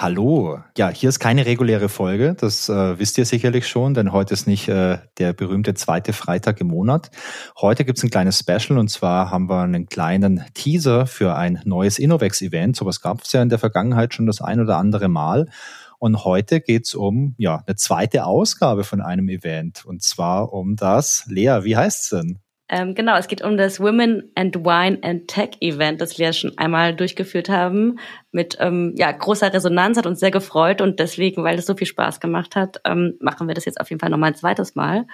So, ja, hier ist keine reguläre Folge, das äh, wisst ihr sicherlich schon, denn heute ist nicht äh, der berühmte zweite Freitag im Monat. Heute gibt's ein kleines Special und zwar haben wir einen kleinen Teaser für ein neues Innovex-Event. Sowas gab's ja in der Vergangenheit schon das ein oder andere Mal. Und heute geht's um ja eine zweite Ausgabe von einem Event und zwar um das, Lea, wie heißt's denn? Ähm, genau, es geht um das Women and Wine and Tech Event, das wir schon einmal durchgeführt haben. Mit ähm, ja, großer Resonanz, hat uns sehr gefreut und deswegen, weil es so viel Spaß gemacht hat, ähm, machen wir das jetzt auf jeden Fall nochmal ein zweites Mal.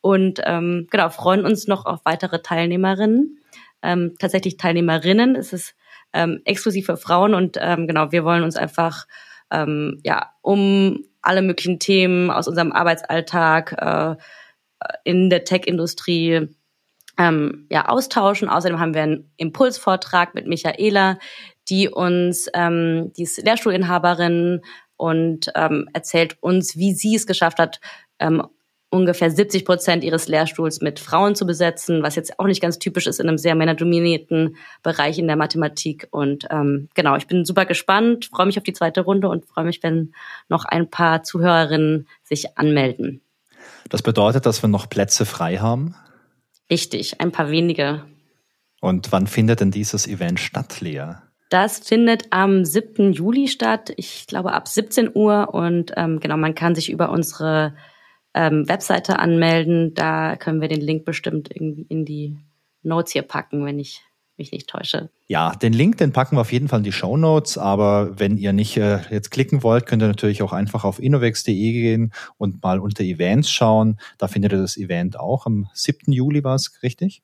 Und ähm, genau, freuen uns noch auf weitere Teilnehmerinnen. Ähm, tatsächlich Teilnehmerinnen. Es ist ähm, exklusiv für Frauen und ähm, genau, wir wollen uns einfach ähm, ja um alle möglichen Themen aus unserem Arbeitsalltag äh, in der Tech-Industrie ähm, ja, austauschen. Außerdem haben wir einen Impulsvortrag mit Michaela, die uns, ähm, die ist Lehrstuhlinhaberin und ähm, erzählt uns, wie sie es geschafft hat, ähm, ungefähr 70 Prozent ihres Lehrstuhls mit Frauen zu besetzen, was jetzt auch nicht ganz typisch ist in einem sehr männerdominierten Bereich in der Mathematik. Und ähm, genau, ich bin super gespannt, freue mich auf die zweite Runde und freue mich, wenn noch ein paar Zuhörerinnen sich anmelden. Das bedeutet, dass wir noch Plätze frei haben? Richtig, ein paar wenige. Und wann findet denn dieses Event statt, Lea? Das findet am 7. Juli statt, ich glaube ab 17 Uhr. Und ähm, genau, man kann sich über unsere ähm, Webseite anmelden. Da können wir den Link bestimmt irgendwie in die Notes hier packen, wenn ich mich nicht täusche. Ja, den Link, den packen wir auf jeden Fall in die Show Notes. Aber wenn ihr nicht äh, jetzt klicken wollt, könnt ihr natürlich auch einfach auf innovex.de gehen und mal unter Events schauen. Da findet ihr das Event auch. Am 7. Juli war es, richtig?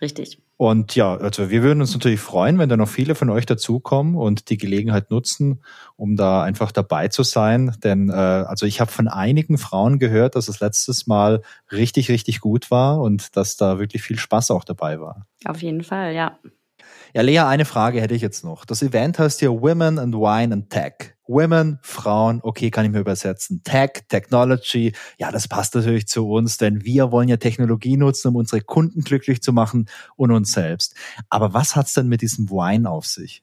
Richtig. Und ja, also wir würden uns natürlich freuen, wenn da noch viele von euch dazukommen und die Gelegenheit nutzen, um da einfach dabei zu sein. Denn äh, also ich habe von einigen Frauen gehört, dass es letztes Mal richtig, richtig gut war und dass da wirklich viel Spaß auch dabei war. Auf jeden Fall, ja. Ja, Lea, eine Frage hätte ich jetzt noch. Das Event heißt ja Women and Wine and Tech. Women, Frauen, okay, kann ich mir übersetzen. Tech, Technology, ja, das passt natürlich zu uns, denn wir wollen ja Technologie nutzen, um unsere Kunden glücklich zu machen und uns selbst. Aber was hat's denn mit diesem Wine auf sich?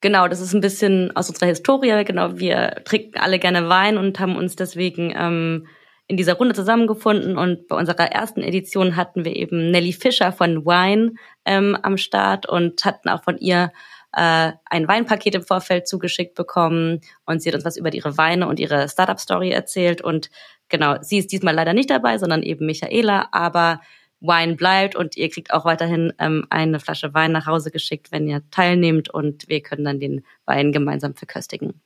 Genau, das ist ein bisschen aus unserer Historie. Genau, wir trinken alle gerne Wein und haben uns deswegen ähm, in dieser Runde zusammengefunden und bei unserer ersten Edition hatten wir eben Nelly Fischer von Wine ähm, am Start und hatten auch von ihr äh, ein Weinpaket im Vorfeld zugeschickt bekommen und sie hat uns was über ihre Weine und ihre Startup-Story erzählt und genau, sie ist diesmal leider nicht dabei, sondern eben Michaela, aber Wine bleibt und ihr kriegt auch weiterhin ähm, eine Flasche Wein nach Hause geschickt, wenn ihr teilnehmt und wir können dann den Wein gemeinsam verköstigen.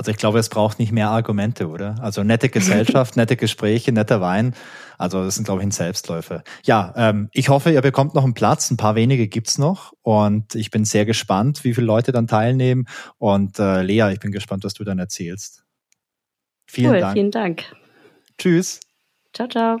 Also ich glaube, es braucht nicht mehr Argumente, oder? Also nette Gesellschaft, nette Gespräche, netter Wein. Also das sind, glaube ich, ein Selbstläufer. Ja, ähm, ich hoffe, ihr bekommt noch einen Platz. Ein paar wenige gibt's noch. Und ich bin sehr gespannt, wie viele Leute dann teilnehmen. Und äh, Lea, ich bin gespannt, was du dann erzählst. Vielen cool, Dank. Vielen Dank. Tschüss. Ciao, ciao.